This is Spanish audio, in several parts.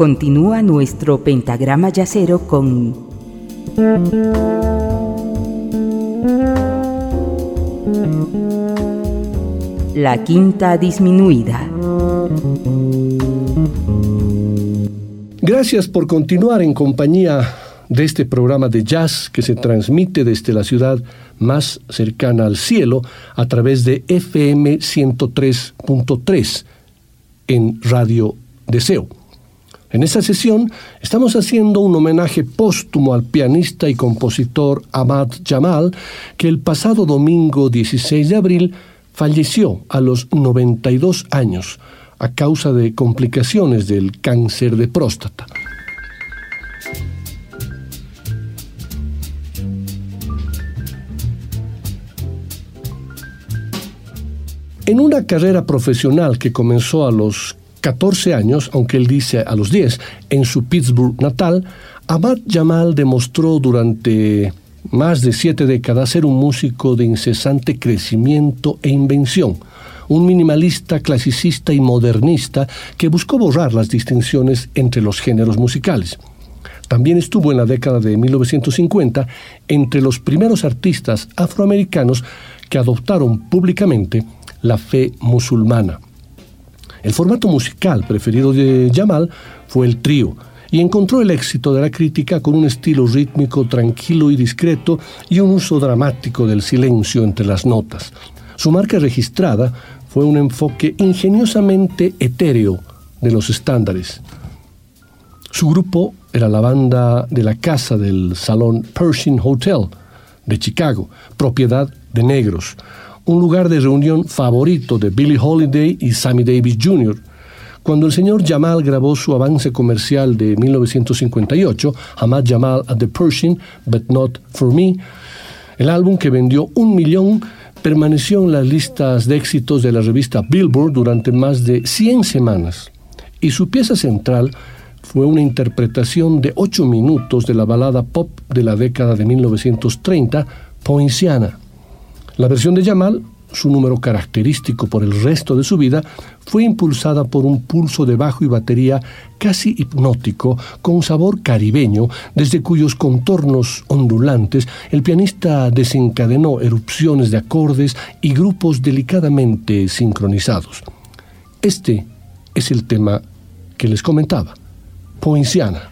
continúa nuestro pentagrama yacero con la quinta disminuida. Gracias por continuar en compañía de este programa de jazz que se transmite desde la ciudad más cercana al cielo a través de FM 103.3 en Radio Deseo. En esta sesión estamos haciendo un homenaje póstumo al pianista y compositor Ahmad Jamal, que el pasado domingo 16 de abril falleció a los 92 años a causa de complicaciones del cáncer de próstata. En una carrera profesional que comenzó a los 14 años, aunque él dice a los 10, en su Pittsburgh natal, Ahmad Jamal demostró durante más de siete décadas ser un músico de incesante crecimiento e invención, un minimalista, clasicista y modernista que buscó borrar las distinciones entre los géneros musicales. También estuvo en la década de 1950 entre los primeros artistas afroamericanos que adoptaron públicamente la fe musulmana. El formato musical preferido de Jamal fue el trío, y encontró el éxito de la crítica con un estilo rítmico tranquilo y discreto y un uso dramático del silencio entre las notas. Su marca registrada fue un enfoque ingeniosamente etéreo de los estándares. Su grupo era la banda de la casa del salón Pershing Hotel de Chicago, propiedad de negros, un lugar de reunión favorito de Billie Holiday y Sammy Davis Jr. Cuando el señor Jamal grabó su avance comercial de 1958, Hamad Jamal at the Pershing, But Not For Me, el álbum que vendió un millón permaneció en las listas de éxitos de la revista Billboard durante más de 100 semanas y su pieza central fue una interpretación de ocho minutos de la balada pop de la década de 1930, Poinciana. La versión de Jamal, su número característico por el resto de su vida, fue impulsada por un pulso de bajo y batería casi hipnótico, con sabor caribeño, desde cuyos contornos ondulantes el pianista desencadenó erupciones de acordes y grupos delicadamente sincronizados. Este es el tema que les comentaba, Poinciana.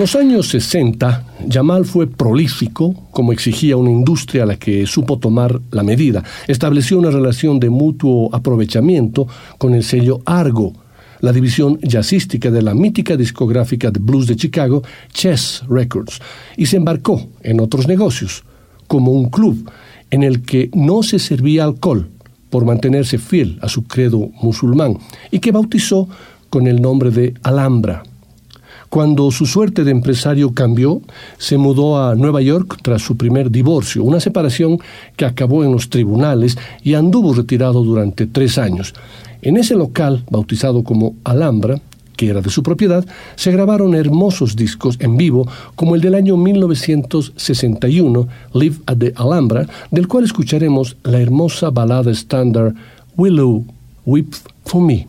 Los años 60, Jamal fue prolífico, como exigía una industria a la que supo tomar la medida. Estableció una relación de mutuo aprovechamiento con el sello Argo, la división jazzística de la mítica discográfica de blues de Chicago, Chess Records, y se embarcó en otros negocios, como un club en el que no se servía alcohol por mantenerse fiel a su credo musulmán y que bautizó con el nombre de Alhambra. Cuando su suerte de empresario cambió, se mudó a Nueva York tras su primer divorcio, una separación que acabó en los tribunales y anduvo retirado durante tres años. En ese local, bautizado como Alhambra, que era de su propiedad, se grabaron hermosos discos en vivo, como el del año 1961, Live at the Alhambra, del cual escucharemos la hermosa balada estándar Willow Weep for Me.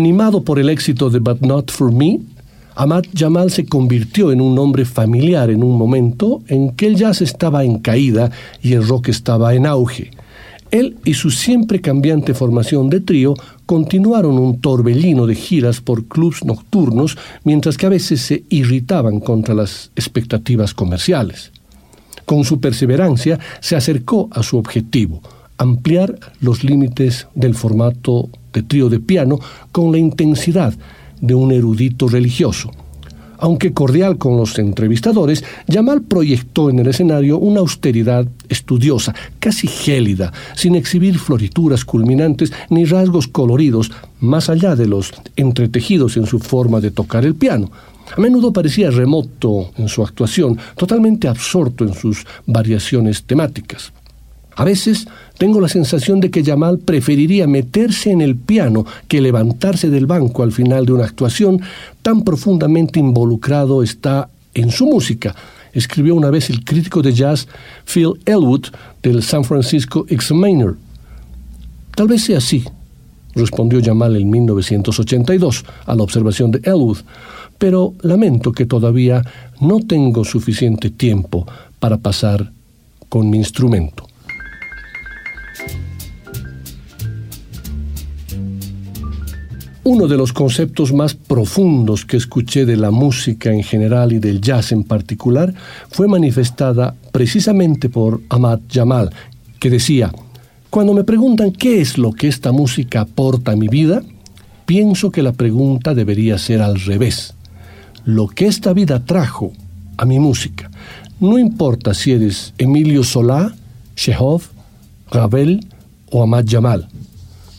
Animado por el éxito de But Not For Me, Ahmad Jamal se convirtió en un nombre familiar en un momento en que el jazz estaba en caída y el rock estaba en auge. Él y su siempre cambiante formación de trío continuaron un torbellino de giras por clubs nocturnos, mientras que a veces se irritaban contra las expectativas comerciales. Con su perseverancia se acercó a su objetivo, ampliar los límites del formato de trío de piano con la intensidad de un erudito religioso. Aunque cordial con los entrevistadores, Yamal proyectó en el escenario una austeridad estudiosa, casi gélida, sin exhibir florituras culminantes ni rasgos coloridos, más allá de los entretejidos en su forma de tocar el piano. A menudo parecía remoto en su actuación, totalmente absorto en sus variaciones temáticas. A veces tengo la sensación de que Yamal preferiría meterse en el piano que levantarse del banco al final de una actuación, tan profundamente involucrado está en su música, escribió una vez el crítico de jazz Phil Elwood del San Francisco Examiner. Tal vez sea así, respondió Yamal en 1982 a la observación de Elwood, pero lamento que todavía no tengo suficiente tiempo para pasar con mi instrumento. Uno de los conceptos más profundos que escuché de la música en general y del jazz en particular fue manifestada precisamente por Ahmad Jamal, que decía, cuando me preguntan qué es lo que esta música aporta a mi vida, pienso que la pregunta debería ser al revés. Lo que esta vida trajo a mi música, no importa si eres Emilio Solá, Chekhov, Ravel o Ahmad Jamal,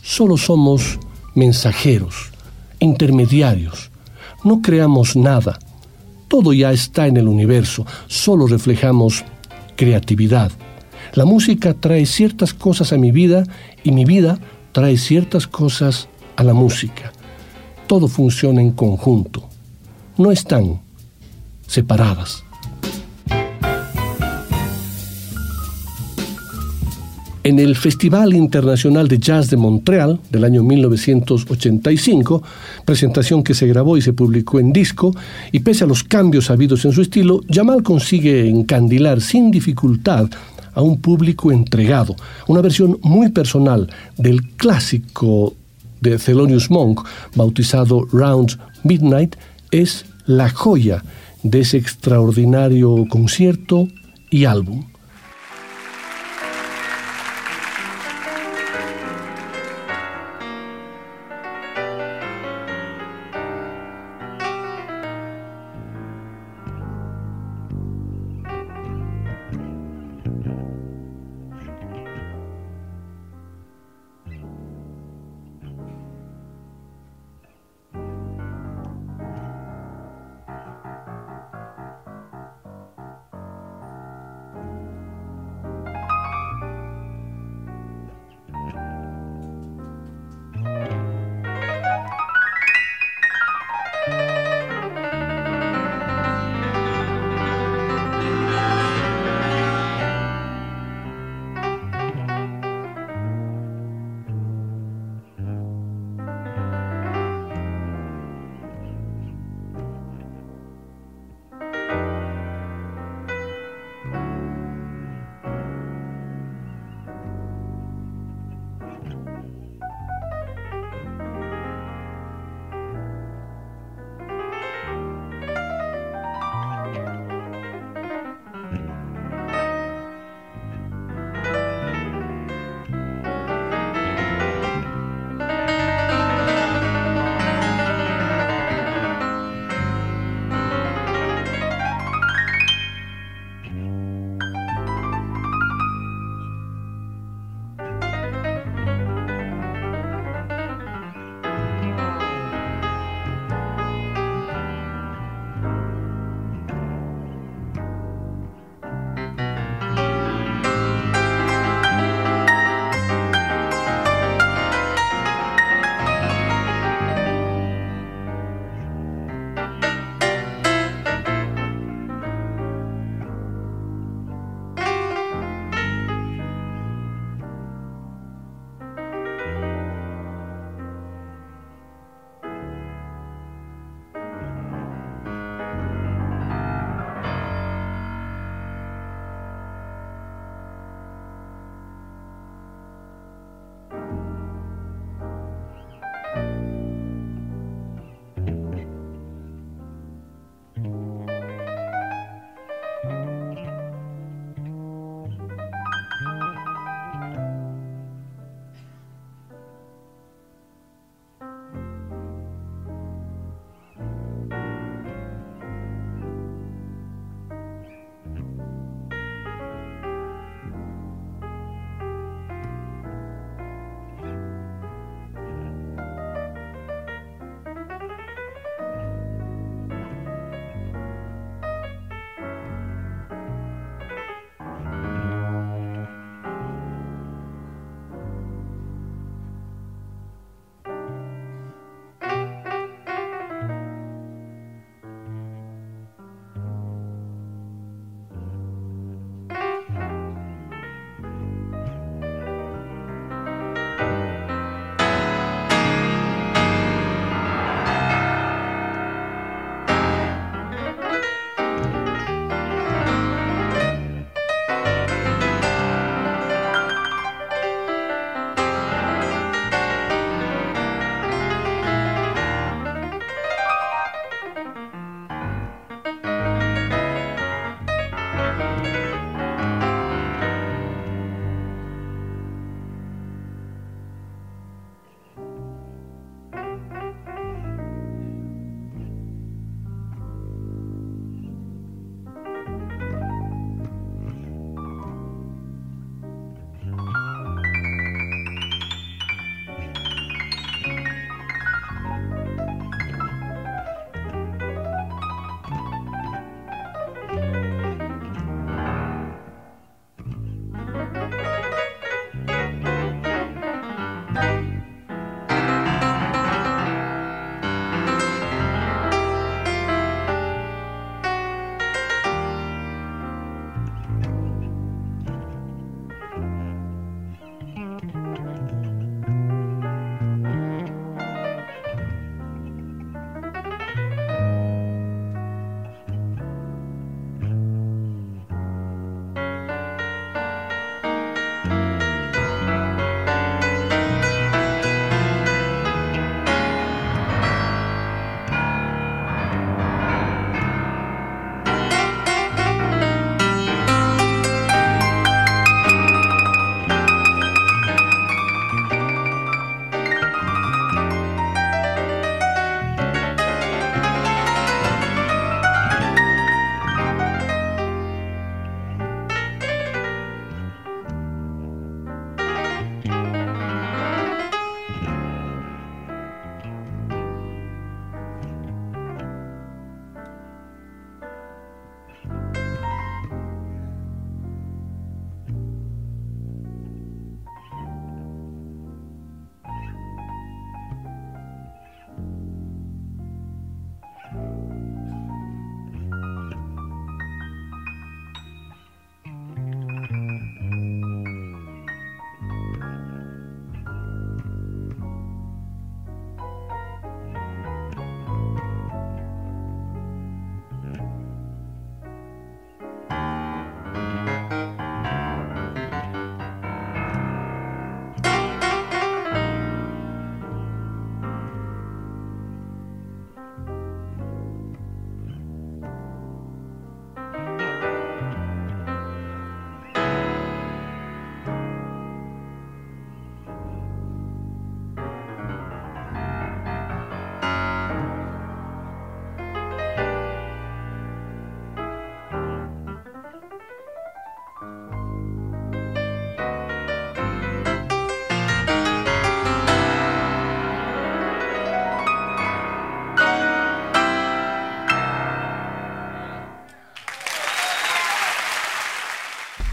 solo somos mensajeros, intermediarios. No creamos nada. Todo ya está en el universo, solo reflejamos creatividad. La música trae ciertas cosas a mi vida y mi vida trae ciertas cosas a la música. Todo funciona en conjunto. No están separadas. En el Festival Internacional de Jazz de Montreal del año 1985, presentación que se grabó y se publicó en disco, y pese a los cambios habidos en su estilo, Jamal consigue encandilar sin dificultad a un público entregado, una versión muy personal del clásico de Thelonious Monk, bautizado Round Midnight, es la joya de ese extraordinario concierto y álbum.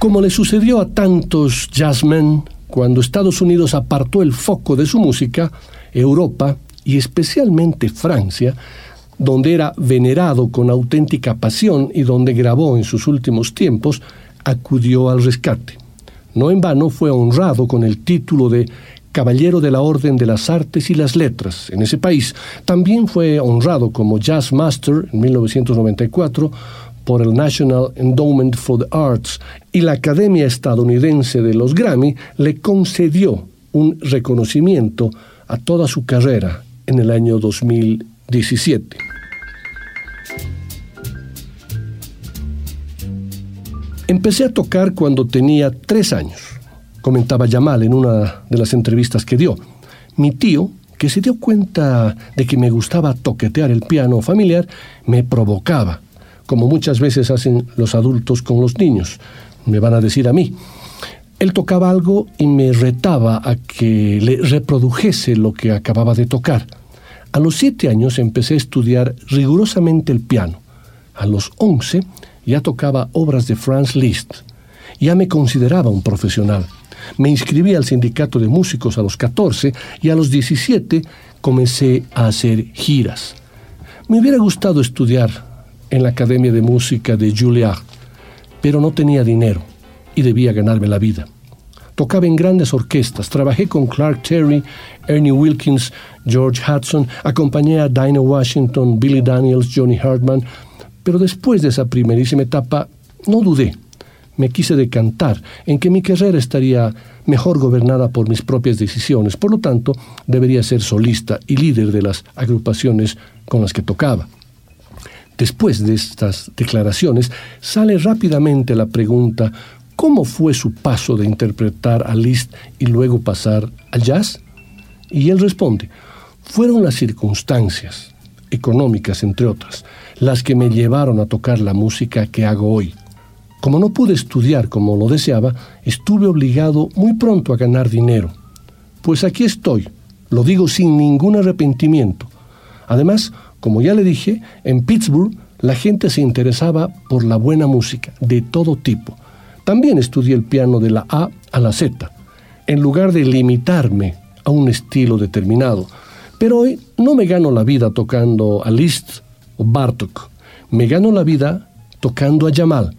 Como le sucedió a tantos jazzmen, cuando Estados Unidos apartó el foco de su música, Europa y especialmente Francia, donde era venerado con auténtica pasión y donde grabó en sus últimos tiempos, acudió al rescate. No en vano fue honrado con el título de Caballero de la Orden de las Artes y las Letras en ese país. También fue honrado como Jazz Master en 1994 por el National Endowment for the Arts y la Academia Estadounidense de los Grammy le concedió un reconocimiento a toda su carrera en el año 2017. Empecé a tocar cuando tenía tres años, comentaba Yamal en una de las entrevistas que dio. Mi tío, que se dio cuenta de que me gustaba toquetear el piano familiar, me provocaba, como muchas veces hacen los adultos con los niños, me van a decir a mí. Él tocaba algo y me retaba a que le reprodujese lo que acababa de tocar. A los siete años empecé a estudiar rigurosamente el piano. A los once ya tocaba obras de Franz Liszt. Ya me consideraba un profesional. Me inscribí al sindicato de músicos a los 14 y a los 17 comencé a hacer giras. Me hubiera gustado estudiar en la Academia de Música de Juilliard, pero no tenía dinero y debía ganarme la vida. Tocaba en grandes orquestas, trabajé con Clark Terry, Ernie Wilkins, George Hudson, acompañé a Dinah Washington, Billy Daniels, Johnny Hartman, pero después de esa primerísima etapa, no dudé. Me quise decantar en que mi carrera estaría mejor gobernada por mis propias decisiones, por lo tanto, debería ser solista y líder de las agrupaciones con las que tocaba. Después de estas declaraciones, sale rápidamente la pregunta, ¿cómo fue su paso de interpretar a Liszt y luego pasar al jazz? Y él responde, fueron las circunstancias, económicas entre otras, las que me llevaron a tocar la música que hago hoy. Como no pude estudiar como lo deseaba, estuve obligado muy pronto a ganar dinero. Pues aquí estoy, lo digo sin ningún arrepentimiento. Además, como ya le dije, en Pittsburgh la gente se interesaba por la buena música, de todo tipo. También estudié el piano de la A a la Z, en lugar de limitarme a un estilo determinado. Pero hoy no me gano la vida tocando a Liszt o Bartok. Me gano la vida tocando a Jamal.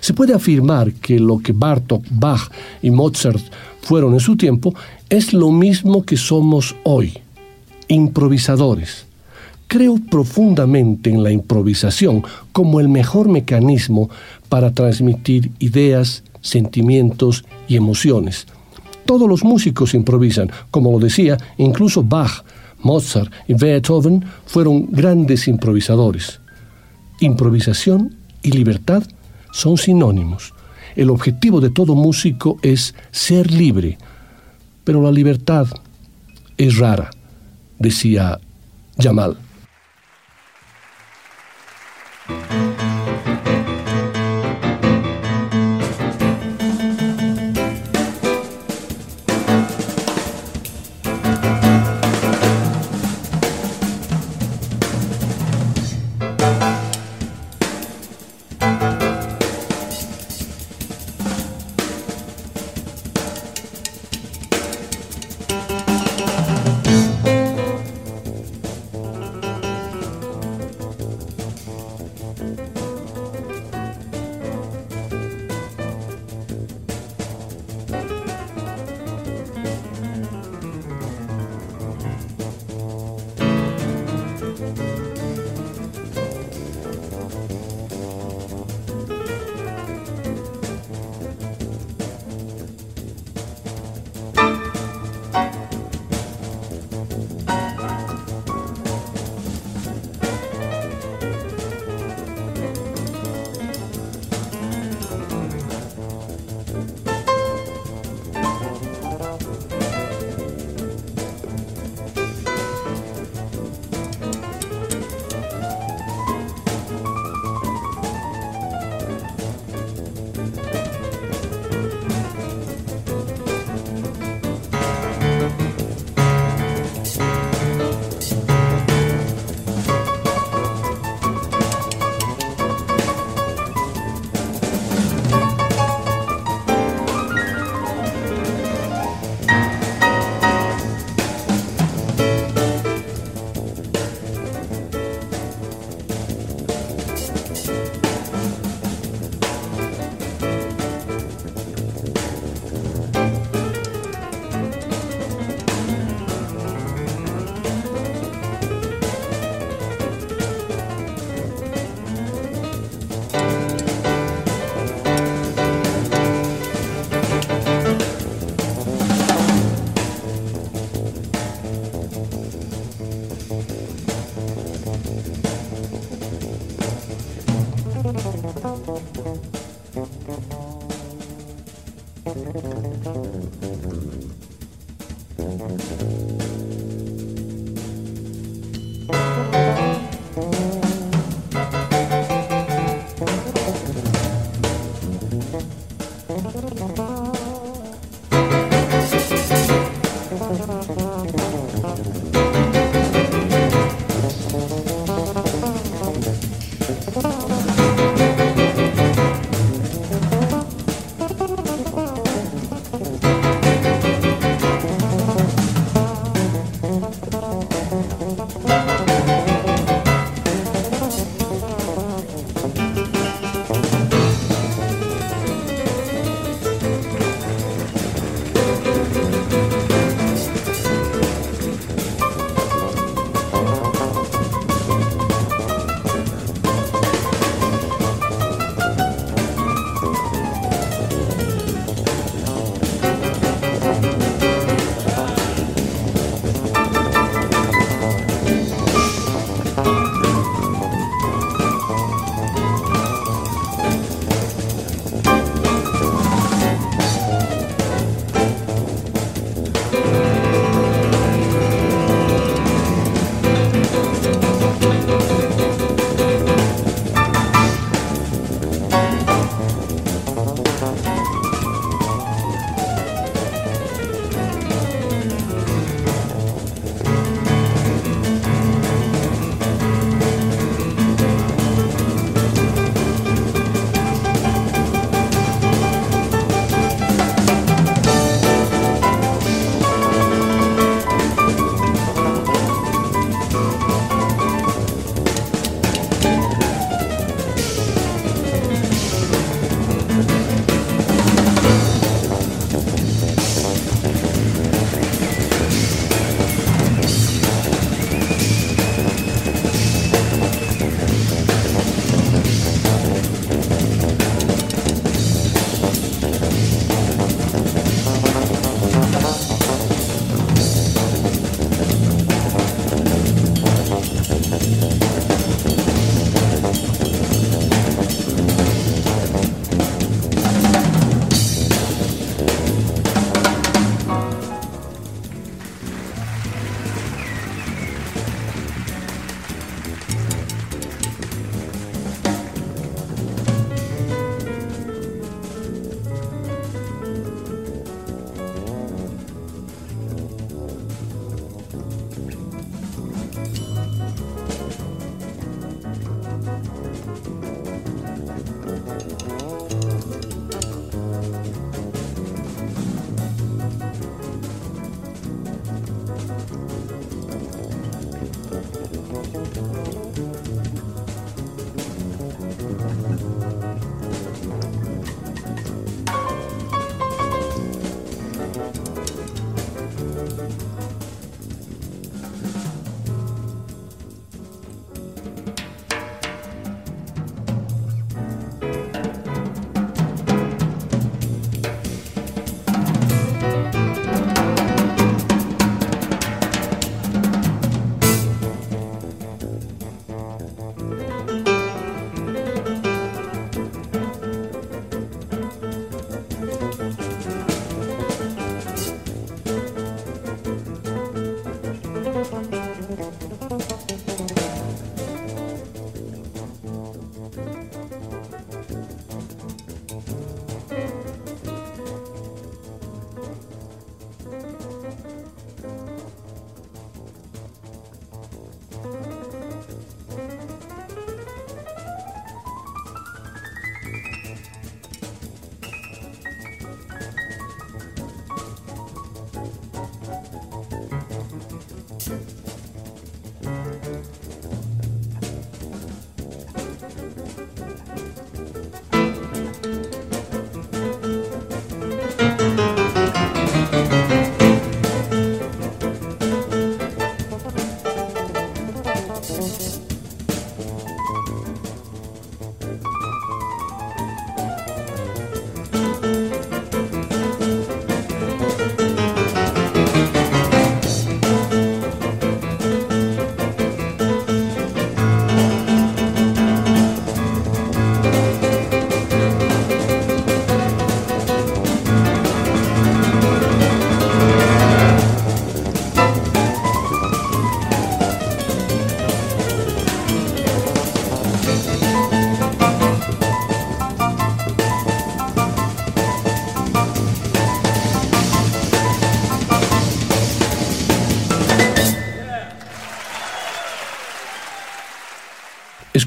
Se puede afirmar que lo que Bartok, Bach y Mozart fueron en su tiempo es lo mismo que somos hoy, improvisadores. Creo profundamente en la improvisación como el mejor mecanismo para transmitir ideas, sentimientos y emociones. Todos los músicos improvisan, como lo decía, incluso Bach Mozart y Beethoven fueron grandes improvisadores. Improvisación y libertad son sinónimos. El objetivo de todo músico es ser libre, pero la libertad es rara, decía Jamal. Thank you.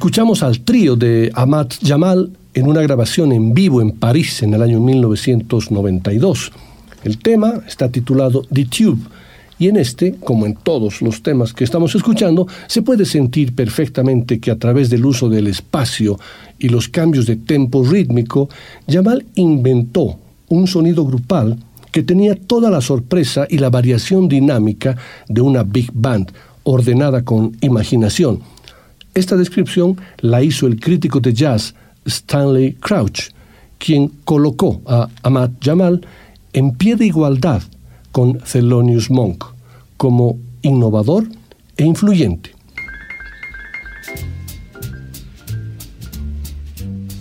Escuchamos al trío de Ahmad Jamal en una grabación en vivo en París en el año 1992. El tema está titulado The Tube y en este, como en todos los temas que estamos escuchando, se puede sentir perfectamente que a través del uso del espacio y los cambios de tempo rítmico, Jamal inventó un sonido grupal que tenía toda la sorpresa y la variación dinámica de una big band ordenada con imaginación. Esta descripción la hizo el crítico de jazz Stanley Crouch, quien colocó a Ahmad Jamal en pie de igualdad con Thelonious Monk como innovador e influyente.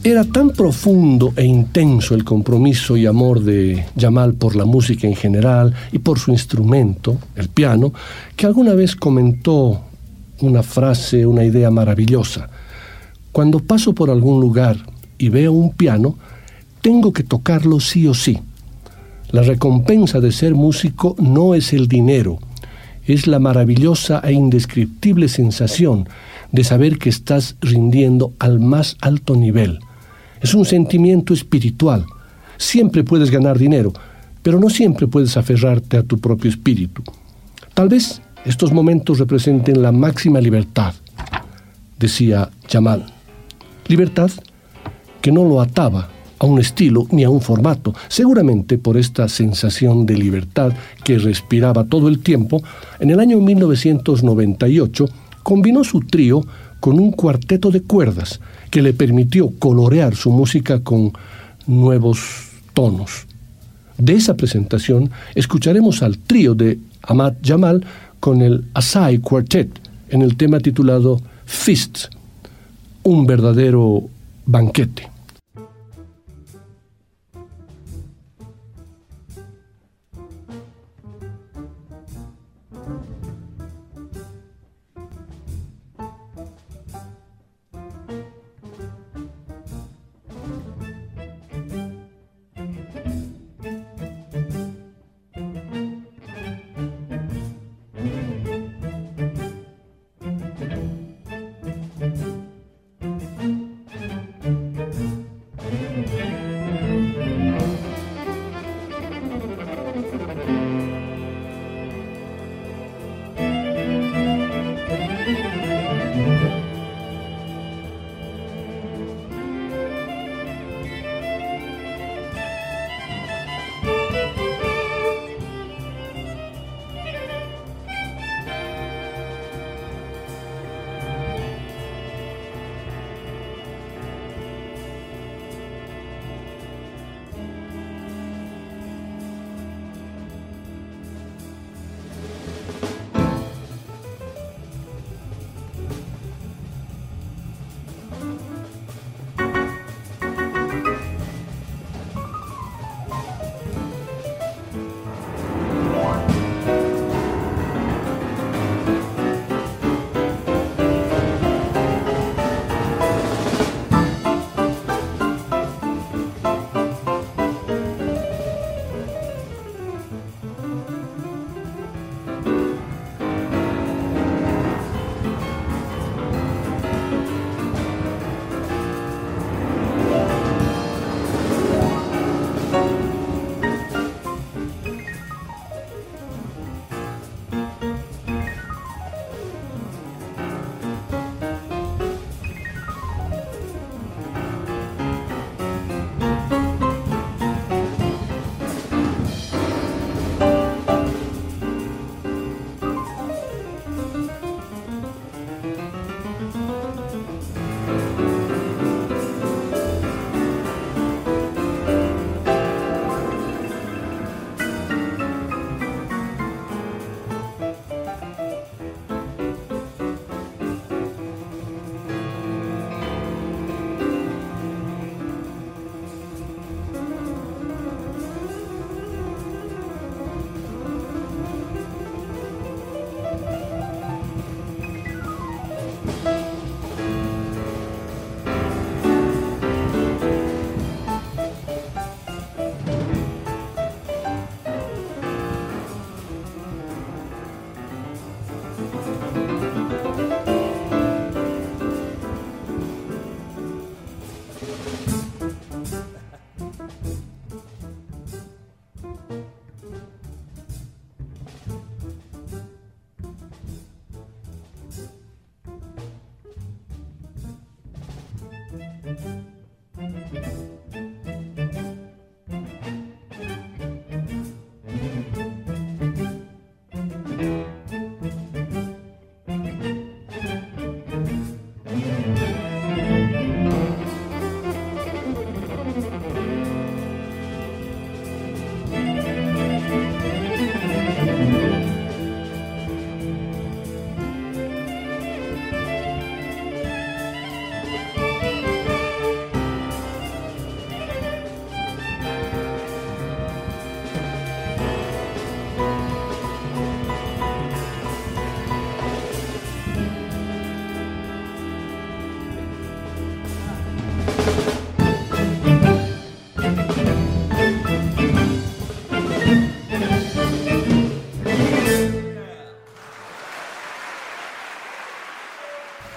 Era tan profundo e intenso el compromiso y amor de Jamal por la música en general y por su instrumento, el piano, que alguna vez comentó una frase, una idea maravillosa. Cuando paso por algún lugar y veo un piano, tengo que tocarlo sí o sí. La recompensa de ser músico no es el dinero, es la maravillosa e indescriptible sensación de saber que estás rindiendo al más alto nivel. Es un sentimiento espiritual. Siempre puedes ganar dinero, pero no siempre puedes aferrarte a tu propio espíritu. Tal vez estos momentos representen la máxima libertad, decía Jamal. Libertad que no lo ataba a un estilo ni a un formato, seguramente por esta sensación de libertad que respiraba todo el tiempo, en el año 1998 combinó su trío con un cuarteto de cuerdas que le permitió colorear su música con nuevos tonos. De esa presentación escucharemos al trío de Ahmad Jamal con el Asai Quartet en el tema titulado Fist, un verdadero banquete.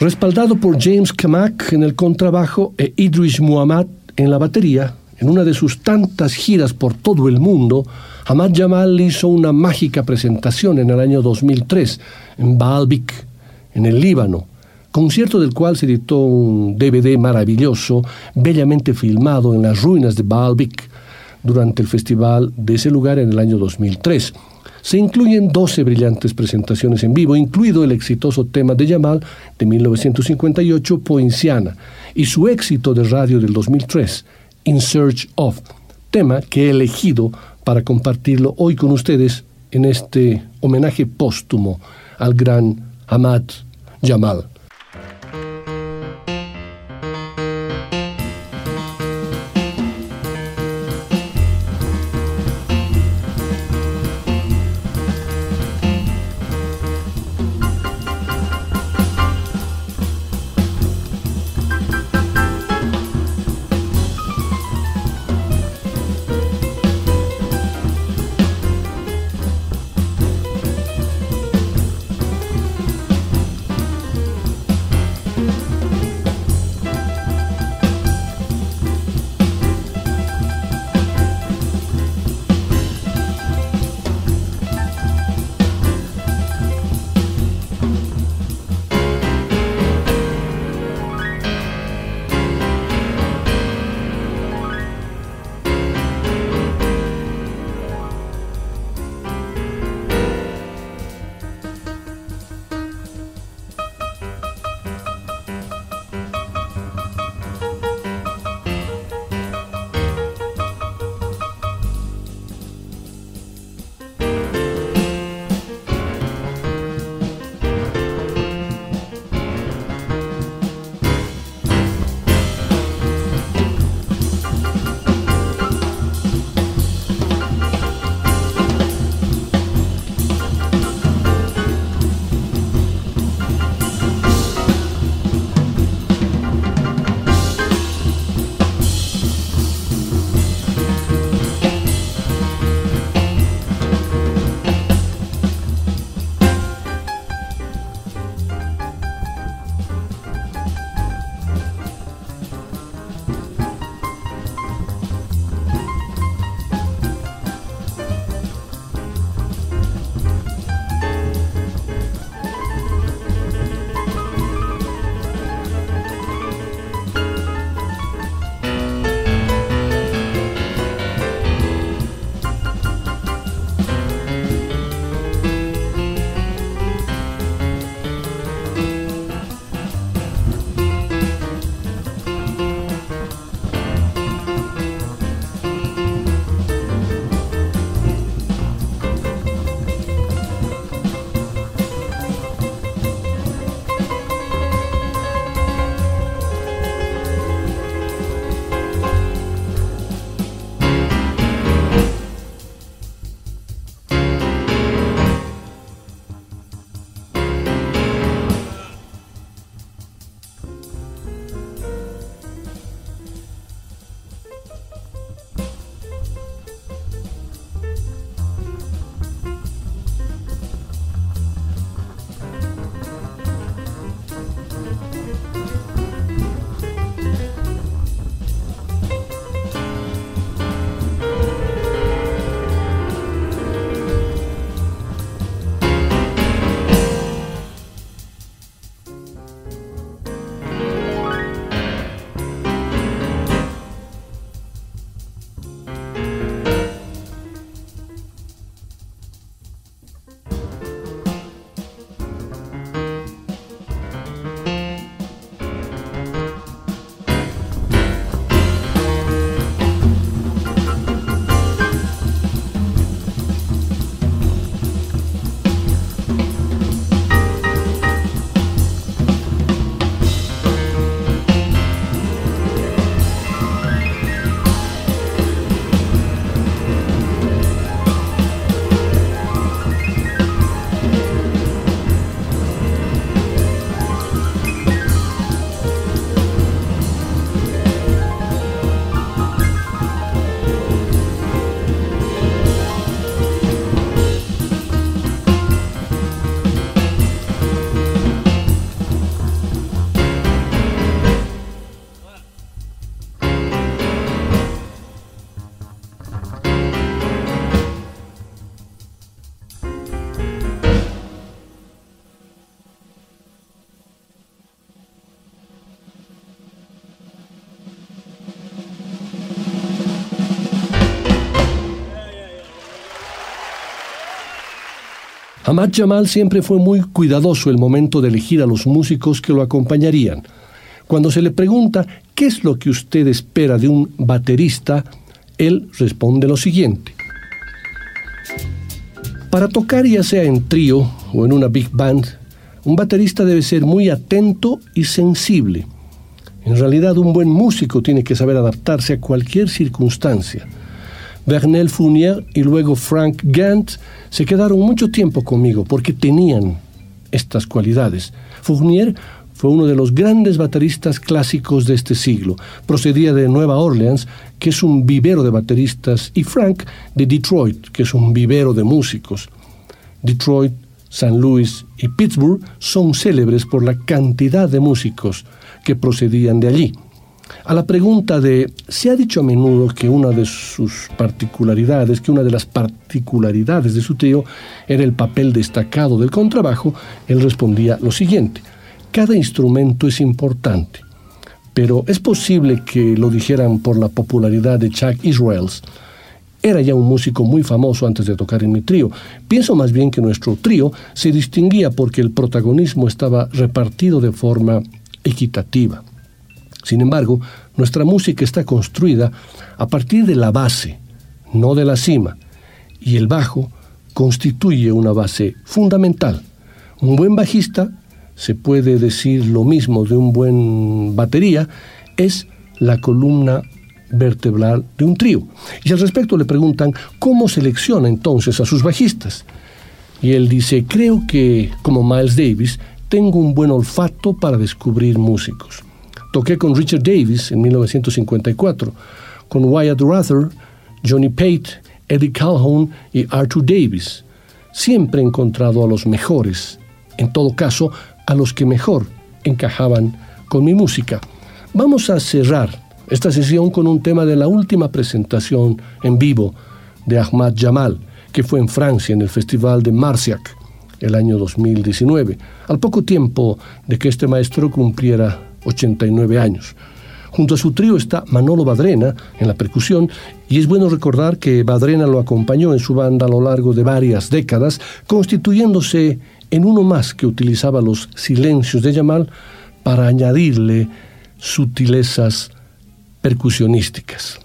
Respaldado por James Kamak en el contrabajo e Idris Muhammad en la batería, en una de sus tantas giras por todo el mundo, Hamad Jamal hizo una mágica presentación en el año 2003 en Baalbek, en el Líbano, concierto del cual se editó un DVD maravilloso, bellamente filmado en las ruinas de Baalbek durante el festival de ese lugar en el año 2003. Se incluyen 12 brillantes presentaciones en vivo, incluido el exitoso tema de Jamal de 1958, Poinciana, y su éxito de radio del 2003, In Search of, tema que he elegido para compartirlo hoy con ustedes en este homenaje póstumo al gran Ahmad Jamal. Ahmad Jamal siempre fue muy cuidadoso el momento de elegir a los músicos que lo acompañarían. Cuando se le pregunta qué es lo que usted espera de un baterista, él responde lo siguiente. Para tocar ya sea en trío o en una big band, un baterista debe ser muy atento y sensible. En realidad un buen músico tiene que saber adaptarse a cualquier circunstancia. Bernel Fournier y luego Frank Gant se quedaron mucho tiempo conmigo porque tenían estas cualidades. Fournier fue uno de los grandes bateristas clásicos de este siglo. Procedía de Nueva Orleans, que es un vivero de bateristas, y Frank de Detroit, que es un vivero de músicos. Detroit, San Luis y Pittsburgh son célebres por la cantidad de músicos que procedían de allí. A la pregunta de, se ha dicho a menudo que una de sus particularidades, que una de las particularidades de su tío era el papel destacado del contrabajo, él respondía lo siguiente, cada instrumento es importante, pero es posible que lo dijeran por la popularidad de Chuck Israels. Era ya un músico muy famoso antes de tocar en mi trío. Pienso más bien que nuestro trío se distinguía porque el protagonismo estaba repartido de forma equitativa. Sin embargo, nuestra música está construida a partir de la base, no de la cima, y el bajo constituye una base fundamental. Un buen bajista, se puede decir lo mismo de un buen batería, es la columna vertebral de un trío. Y al respecto le preguntan cómo selecciona entonces a sus bajistas. Y él dice, creo que, como Miles Davis, tengo un buen olfato para descubrir músicos. Toqué con Richard Davis en 1954, con Wyatt Ruther, Johnny Pate, Eddie Calhoun y Arthur Davis. Siempre he encontrado a los mejores, en todo caso, a los que mejor encajaban con mi música. Vamos a cerrar esta sesión con un tema de la última presentación en vivo de Ahmad Jamal, que fue en Francia en el Festival de Marciac el año 2019, al poco tiempo de que este maestro cumpliera 89 años. Junto a su trío está Manolo Badrena en la percusión y es bueno recordar que Badrena lo acompañó en su banda a lo largo de varias décadas, constituyéndose en uno más que utilizaba los silencios de Yamal para añadirle sutilezas percusionísticas.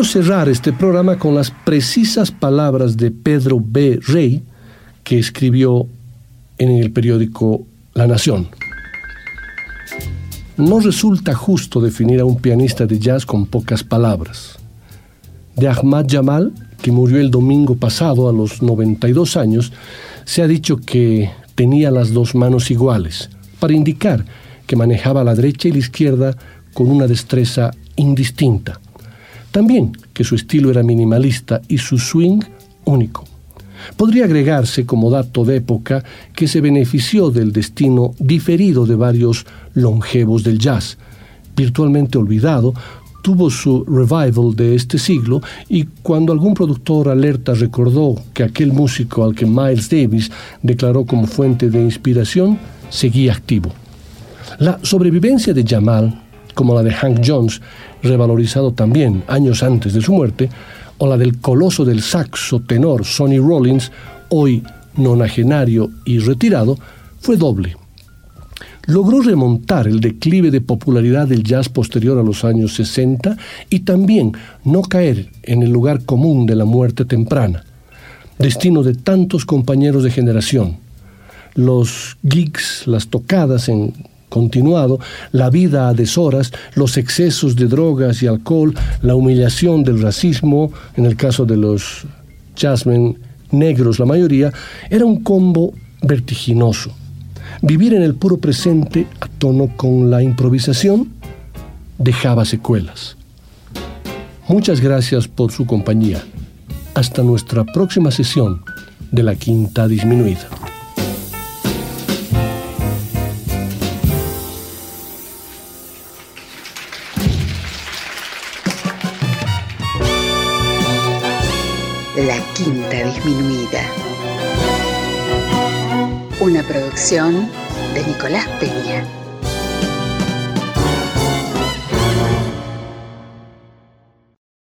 Quiero cerrar este programa con las precisas palabras de Pedro B. Rey, que escribió en el periódico La Nación. No resulta justo definir a un pianista de jazz con pocas palabras. De Ahmad Jamal, que murió el domingo pasado a los 92 años, se ha dicho que tenía las dos manos iguales, para indicar que manejaba la derecha y la izquierda con una destreza indistinta. También que su estilo era minimalista y su swing único. Podría agregarse como dato de época que se benefició del destino diferido de varios longevos del jazz, virtualmente olvidado, tuvo su revival de este siglo y cuando algún productor alerta recordó que aquel músico al que Miles Davis declaró como fuente de inspiración seguía activo. La sobrevivencia de Jamal, como la de Hank Jones, revalorizado también años antes de su muerte, o la del coloso del saxo tenor Sonny Rollins, hoy nonagenario y retirado, fue doble. Logró remontar el declive de popularidad del jazz posterior a los años 60 y también no caer en el lugar común de la muerte temprana, destino de tantos compañeros de generación. Los gigs, las tocadas en continuado, la vida a deshoras, los excesos de drogas y alcohol, la humillación del racismo, en el caso de los jazzmen negros la mayoría, era un combo vertiginoso. Vivir en el puro presente a tono con la improvisación dejaba secuelas. Muchas gracias por su compañía. Hasta nuestra próxima sesión de la Quinta Disminuida. Disminuida. Una producción de Nicolás Peña.